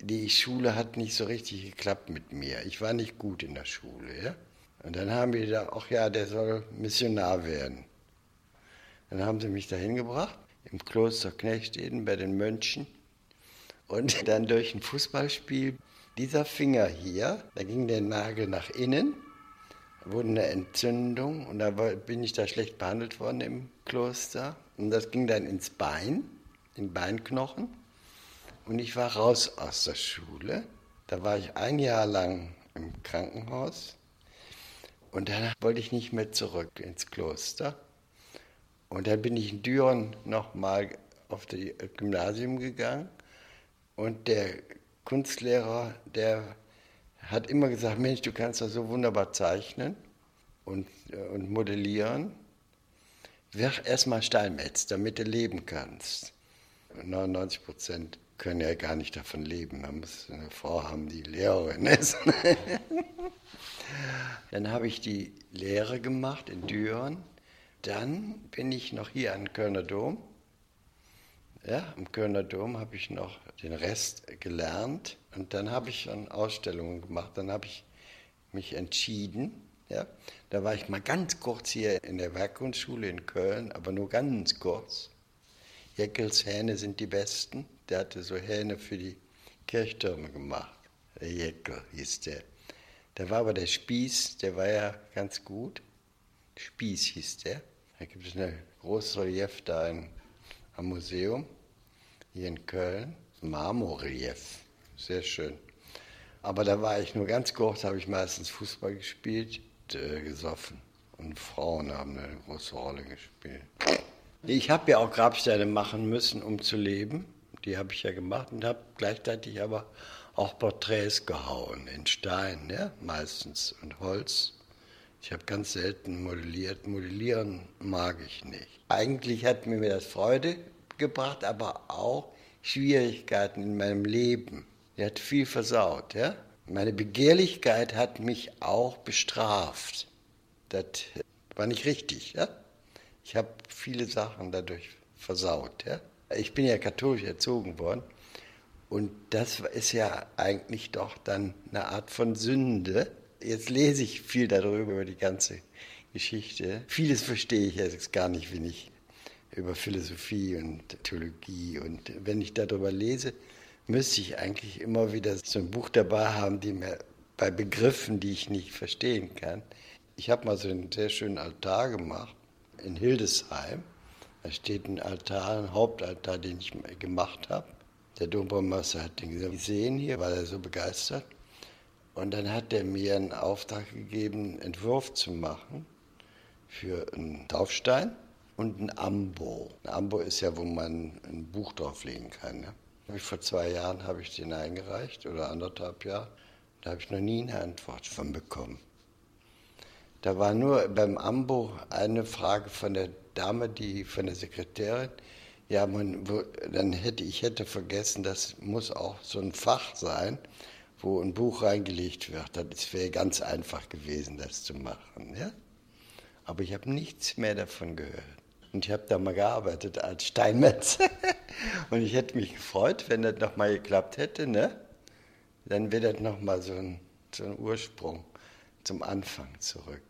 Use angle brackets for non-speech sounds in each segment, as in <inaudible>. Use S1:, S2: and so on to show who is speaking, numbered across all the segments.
S1: die Schule hat nicht so richtig geklappt mit mir. Ich war nicht gut in der Schule. Ja? Und dann haben wir gesagt, ach ja, der soll Missionar werden. Dann haben sie mich dahin gebracht, im Kloster Knechteden bei den Mönchen. Und <laughs> dann durch ein Fußballspiel, dieser Finger hier, da ging der Nagel nach innen, wurde eine Entzündung und da bin ich da schlecht behandelt worden im Kloster. Und das ging dann ins Bein, in Beinknochen. Und ich war raus aus der Schule. Da war ich ein Jahr lang im Krankenhaus. Und dann wollte ich nicht mehr zurück ins Kloster. Und dann bin ich in Düren nochmal auf das Gymnasium gegangen. Und der Kunstlehrer, der hat immer gesagt, Mensch, du kannst doch so wunderbar zeichnen und, äh, und modellieren. Wirf erstmal Steinmetz, damit du leben kannst. 99 Prozent können ja gar nicht davon leben. Man muss eine Frau haben, die Lehrerin ist. <laughs> Dann habe ich die Lehre gemacht in Düren. Dann bin ich noch hier an Kölner Dom. Ja, am Kölner Dom habe ich noch den Rest gelernt und dann habe ich dann Ausstellungen gemacht. Dann habe ich mich entschieden. Ja, da war ich mal ganz kurz hier in der Werkkunstschule in Köln, aber nur ganz kurz. Jeckels Hähne sind die besten. Der hatte so Hähne für die Kirchtürme gemacht. Der Jeckel hieß der. Da war aber der Spieß, der war ja ganz gut. Spieß hieß der. Da gibt es ein großes Relief da in, am Museum, hier in Köln. Marmorrelief, sehr schön. Aber da war ich nur ganz kurz, habe ich meistens Fußball gespielt, äh, gesoffen. Und Frauen haben eine große Rolle gespielt. Ich habe ja auch Grabsteine machen müssen, um zu leben. Die habe ich ja gemacht und habe gleichzeitig aber auch Porträts gehauen in Stein, ja, meistens und Holz. Ich habe ganz selten modelliert. Modellieren mag ich nicht. Eigentlich hat mir das Freude gebracht, aber auch Schwierigkeiten in meinem Leben. Er hat viel versaut. Ja? Meine Begehrlichkeit hat mich auch bestraft. Das war nicht richtig. Ja? Ich habe viele Sachen dadurch versaut. Ja? Ich bin ja katholisch erzogen worden. Und das ist ja eigentlich doch dann eine Art von Sünde. Jetzt lese ich viel darüber, über die ganze Geschichte. Vieles verstehe ich jetzt gar nicht, wenn ich über Philosophie und Theologie. Und wenn ich darüber lese, müsste ich eigentlich immer wieder so ein Buch dabei haben, die mir bei Begriffen, die ich nicht verstehen kann. Ich habe mal so einen sehr schönen Altar gemacht in Hildesheim. Da steht ein Altar, ein Hauptaltar, den ich gemacht habe. Der Dombaumeister hat den gesehen hier, war er so begeistert. Und dann hat er mir einen Auftrag gegeben, einen Entwurf zu machen für einen Taufstein und ein Ambo. Ein Ambo ist ja, wo man ein Buch drauflegen kann. Ne? Vor zwei Jahren habe ich den eingereicht oder anderthalb Jahre. Da habe ich noch nie eine Antwort von bekommen. Da war nur beim Ambo eine Frage von der Dame, die von der Sekretärin. Ja, man, dann hätte ich hätte vergessen, das muss auch so ein Fach sein, wo ein Buch reingelegt wird. Das wäre ganz einfach gewesen, das zu machen. Ja? Aber ich habe nichts mehr davon gehört. Und ich habe da mal gearbeitet als Steinmetz. <laughs> Und ich hätte mich gefreut, wenn das nochmal geklappt hätte. Ne? Dann wäre das nochmal so ein, so ein Ursprung zum Anfang zurück.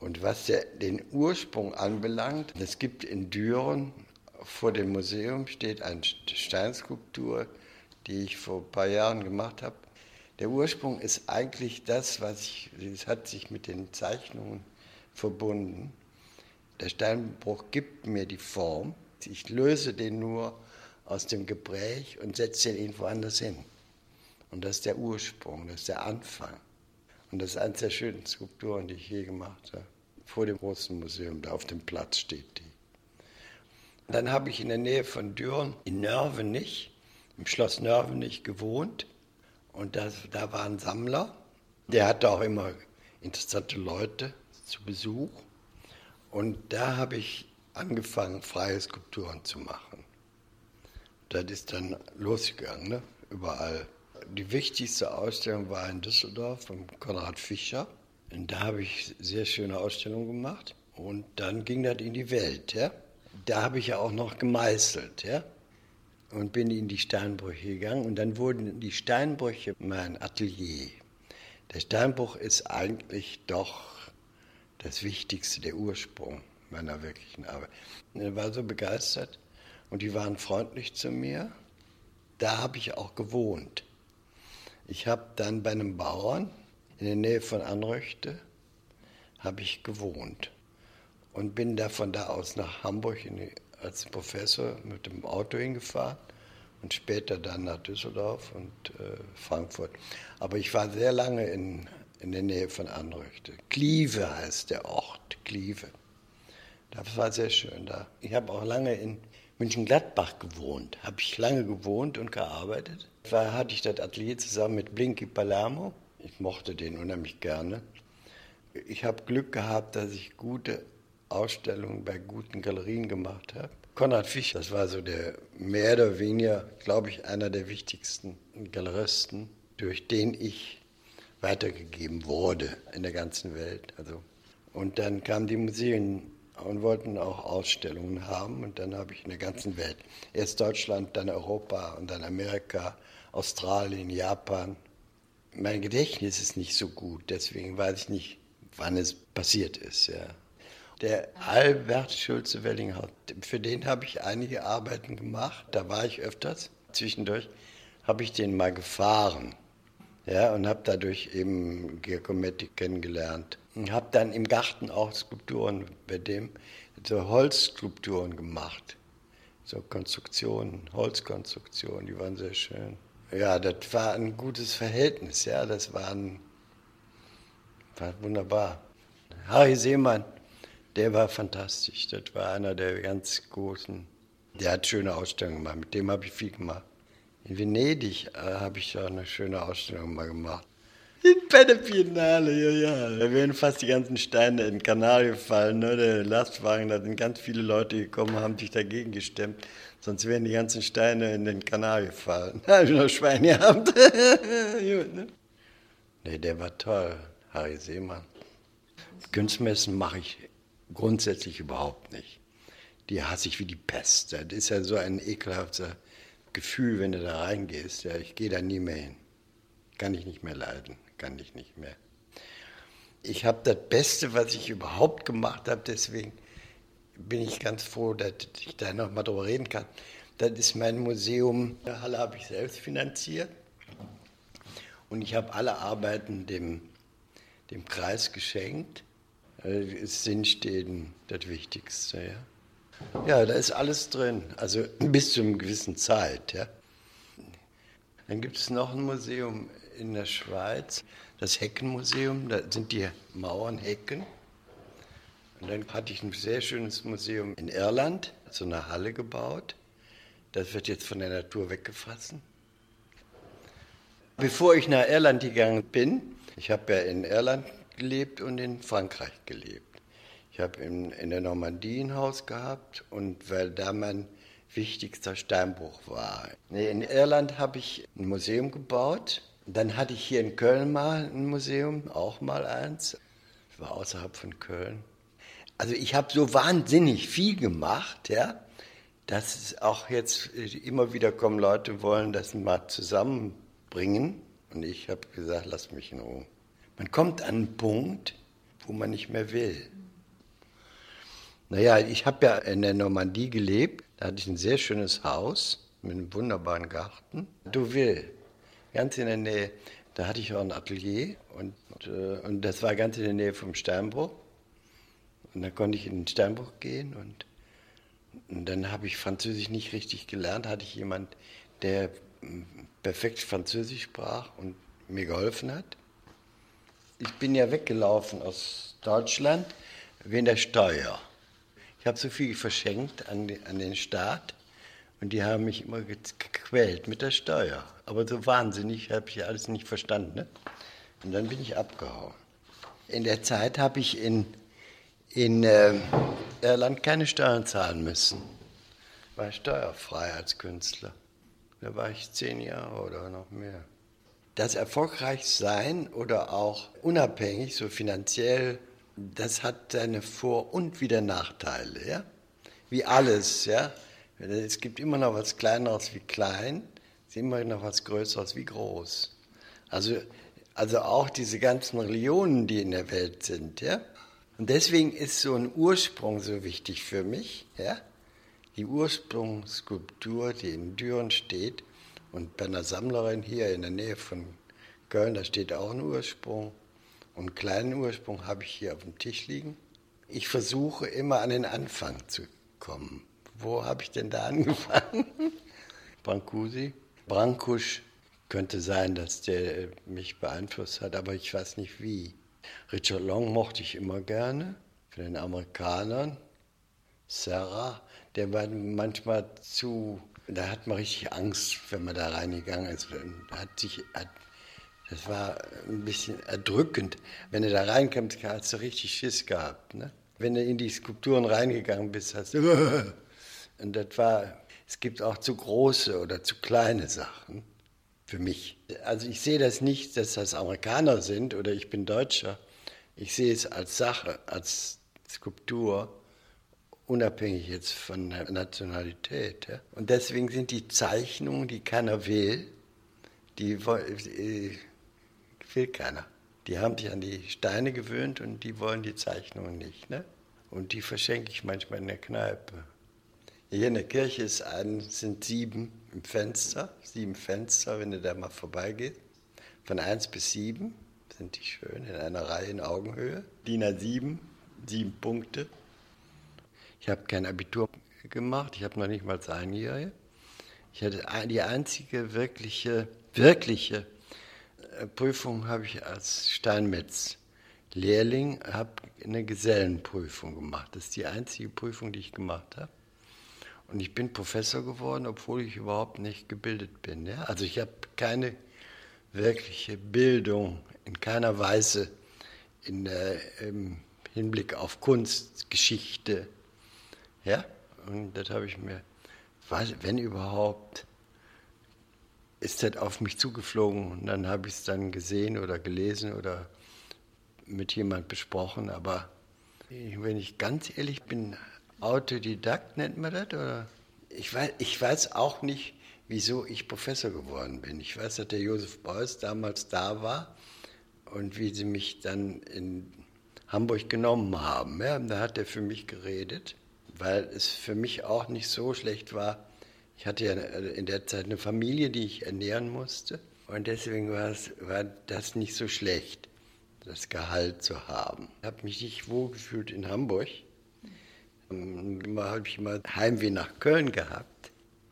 S1: Und was der, den Ursprung anbelangt, es gibt in Düren vor dem Museum steht eine Steinskulptur, die ich vor ein paar Jahren gemacht habe. Der Ursprung ist eigentlich das, was ich, es hat sich mit den Zeichnungen verbunden. Der Steinbruch gibt mir die Form. Ich löse den nur aus dem Gespräch und setze den irgendwo anders hin. Und das ist der Ursprung, das ist der Anfang. Und das ist eine der schönsten Skulpturen, die ich je gemacht habe. Vor dem großen Museum, da auf dem Platz steht die. Dann habe ich in der Nähe von Düren in Nörvenich, im Schloss Nörvenich gewohnt. Und das, da war ein Sammler, der hatte auch immer interessante Leute zu Besuch. Und da habe ich angefangen, freie Skulpturen zu machen. Das ist dann losgegangen, ne? überall die wichtigste Ausstellung war in Düsseldorf von Konrad Fischer. Und da habe ich sehr schöne Ausstellungen gemacht. Und dann ging das in die Welt. Ja? Da habe ich ja auch noch gemeißelt. Ja? und bin in die Steinbrüche gegangen und dann wurden die Steinbrüche mein Atelier. Der Steinbruch ist eigentlich doch das Wichtigste, der Ursprung meiner wirklichen Arbeit. Ich war so begeistert und die waren freundlich zu mir. Da habe ich auch gewohnt. Ich habe dann bei einem Bauern in der Nähe von Anröchte habe ich gewohnt und bin da von da aus nach Hamburg die, als Professor mit dem Auto hingefahren und später dann nach Düsseldorf und äh, Frankfurt. Aber ich war sehr lange in, in der Nähe von Anröchte. Klieve heißt der Ort, Klieve. Das war sehr schön da. Ich habe auch lange in München-Gladbach gewohnt. Habe ich lange gewohnt und gearbeitet. Da hatte ich das Atelier zusammen mit Blinky Palermo. Ich mochte den unheimlich gerne. Ich habe Glück gehabt, dass ich gute Ausstellungen bei guten Galerien gemacht habe. Konrad Fischer, das war so der mehr oder weniger, glaube ich, einer der wichtigsten Galeristen, durch den ich weitergegeben wurde in der ganzen Welt. Also, und dann kamen die Museen und wollten auch Ausstellungen haben. Und dann habe ich in der ganzen Welt, erst Deutschland, dann Europa und dann Amerika, Australien, Japan. Mein Gedächtnis ist nicht so gut, deswegen weiß ich nicht, wann es passiert ist. Ja. Der Albert Schulze-Wellinghaus, für den habe ich einige Arbeiten gemacht. Da war ich öfters. Zwischendurch habe ich den mal gefahren. Ja, und habe dadurch eben Giacometti kennengelernt. Und habe dann im Garten auch Skulpturen bei dem, so Holzskulpturen gemacht. So Konstruktionen, Holzkonstruktionen, die waren sehr schön. Ja, das war ein gutes Verhältnis, ja, das war, ein, war wunderbar. Harry Seemann, der war fantastisch. Das war einer der ganz großen. Der hat schöne Ausstellungen gemacht. Mit dem habe ich viel gemacht. In Venedig äh, habe ich auch eine schöne Ausstellung mal gemacht. Bei der Biennale, ja, ja. Da werden fast die ganzen Steine in den Kanal gefallen. Ne? Der Lastwagen, da sind ganz viele Leute gekommen, haben sich dagegen gestemmt. Sonst wären die ganzen Steine in den Kanal gefallen. <laughs> Da habe ich noch Schwein gehabt. <laughs> Gut, ne? Nee, der war toll, Harry Seemann. Kunstmessen mache ich grundsätzlich überhaupt nicht. Die hasse ich wie die Pest. Das ist ja so ein ekelhafter Gefühl, wenn du da reingehst. Ja, ich gehe da nie mehr hin. Kann ich nicht mehr leiden. Kann ich nicht mehr. Ich habe das Beste, was ich überhaupt gemacht habe, deswegen bin ich ganz froh, dass ich da noch mal drüber reden kann. Das ist mein Museum. Die Halle habe ich selbst finanziert. Und ich habe alle Arbeiten dem, dem Kreis geschenkt. Äh, Sinnstehen das Wichtigste, ja. Ja, da ist alles drin, also <clears throat> bis zu einer gewissen Zeit, ja. Dann gibt es noch ein Museum in der Schweiz, das Heckenmuseum, da sind die Mauern Hecken. Und dann hatte ich ein sehr schönes Museum in Irland, so eine Halle gebaut. Das wird jetzt von der Natur weggefasst. Bevor ich nach Irland gegangen bin, ich habe ja in Irland gelebt und in Frankreich gelebt. Ich habe in, in der Normandie ein Haus gehabt und weil da mein wichtigster Steinbruch war. In Irland habe ich ein Museum gebaut. Dann hatte ich hier in Köln mal ein Museum, auch mal eins. Das war außerhalb von Köln. Also ich habe so wahnsinnig viel gemacht, ja, dass es auch jetzt immer wieder kommen Leute wollen das mal zusammenbringen. Und ich habe gesagt, lass mich in Ruhe. Man kommt an einen Punkt, wo man nicht mehr will. Naja, ich habe ja in der Normandie gelebt. Da hatte ich ein sehr schönes Haus mit einem wunderbaren Garten. Du will, ganz in der Nähe. Da hatte ich auch ein Atelier und, äh, und das war ganz in der Nähe vom Steinbruch. Und dann konnte ich in den Steinbruch gehen und, und dann habe ich Französisch nicht richtig gelernt. Hatte ich jemand, der hm, perfekt Französisch sprach und mir geholfen hat ich bin ja weggelaufen aus Deutschland wegen der Steuer. Habe so viel verschenkt an, an den Staat und die haben mich immer gequält mit der Steuer. Aber so wahnsinnig habe ich alles nicht verstanden. Ne? Und dann bin ich abgehauen. In der Zeit habe ich in, in äh, Irland keine Steuern zahlen müssen. War steuerfrei als Künstler. Da war ich zehn Jahre oder noch mehr das Erfolgreichsein oder auch unabhängig, so finanziell, das hat seine Vor- und wieder Nachteile, ja? Wie alles, ja? Es gibt immer noch was Kleineres wie klein, es ist immer noch was Größeres wie groß. Also, also auch diese ganzen Religionen, die in der Welt sind, ja. Und deswegen ist so ein Ursprung so wichtig für mich, ja. Die Ursprungsskulptur, die in Düren steht, und bei einer Sammlerin hier in der Nähe von Köln, da steht auch ein Ursprung. Und einen kleinen Ursprung habe ich hier auf dem Tisch liegen. Ich versuche immer an den Anfang zu kommen. Wo habe ich denn da <laughs> angefangen? Brancusi. Brancusch könnte sein, dass der mich beeinflusst hat, aber ich weiß nicht wie. Richard Long mochte ich immer gerne, von den Amerikanern. Sarah, der war manchmal zu, da hat man richtig Angst, wenn man da reingegangen ist. Hat sich, hat, das war ein bisschen erdrückend. Wenn du da reinkommst, hast du richtig Schiss gehabt. Ne? Wenn du in die Skulpturen reingegangen bist, hast du. <laughs> Und das war, es gibt auch zu große oder zu kleine Sachen für mich. Also ich sehe das nicht, dass das Amerikaner sind oder ich bin Deutscher. Ich sehe es als Sache, als Skulptur, unabhängig jetzt von der Nationalität. Und deswegen sind die Zeichnungen, die keiner will, die, die will keiner. Die haben sich an die Steine gewöhnt und die wollen die Zeichnungen nicht. Ne? Und die verschenke ich manchmal in der Kneipe. Hier in der Kirche ist ein, sind sieben im Fenster, sieben Fenster, wenn du da mal vorbeigehst. Von eins bis sieben sind die schön in einer Reihe in Augenhöhe. DIN A7, sieben Punkte. Ich habe kein Abitur gemacht, ich habe noch nicht mal einjährige. Ich hatte die einzige wirkliche, wirkliche Prüfung habe ich als Steinmetz Lehrling habe eine Gesellenprüfung gemacht. Das ist die einzige Prüfung, die ich gemacht habe. Und ich bin Professor geworden, obwohl ich überhaupt nicht gebildet bin. Ja? Also ich habe keine wirkliche Bildung in keiner Weise in, äh, im Hinblick auf Kunst, Geschichte. Ja? Und das habe ich mir, wenn überhaupt, ist das auf mich zugeflogen und dann habe ich es dann gesehen oder gelesen oder mit jemand besprochen. Aber wenn ich ganz ehrlich bin, Autodidakt nennt man das? Oder? Ich, weiß, ich weiß auch nicht, wieso ich Professor geworden bin. Ich weiß, dass der Josef Beuys damals da war und wie sie mich dann in Hamburg genommen haben. Ja, da hat er für mich geredet, weil es für mich auch nicht so schlecht war. Ich hatte ja in der Zeit eine Familie, die ich ernähren musste. Und deswegen war, es, war das nicht so schlecht, das Gehalt zu haben. Ich habe mich nicht wohlgefühlt in Hamburg. Mal habe ich mal Heimweh nach Köln gehabt.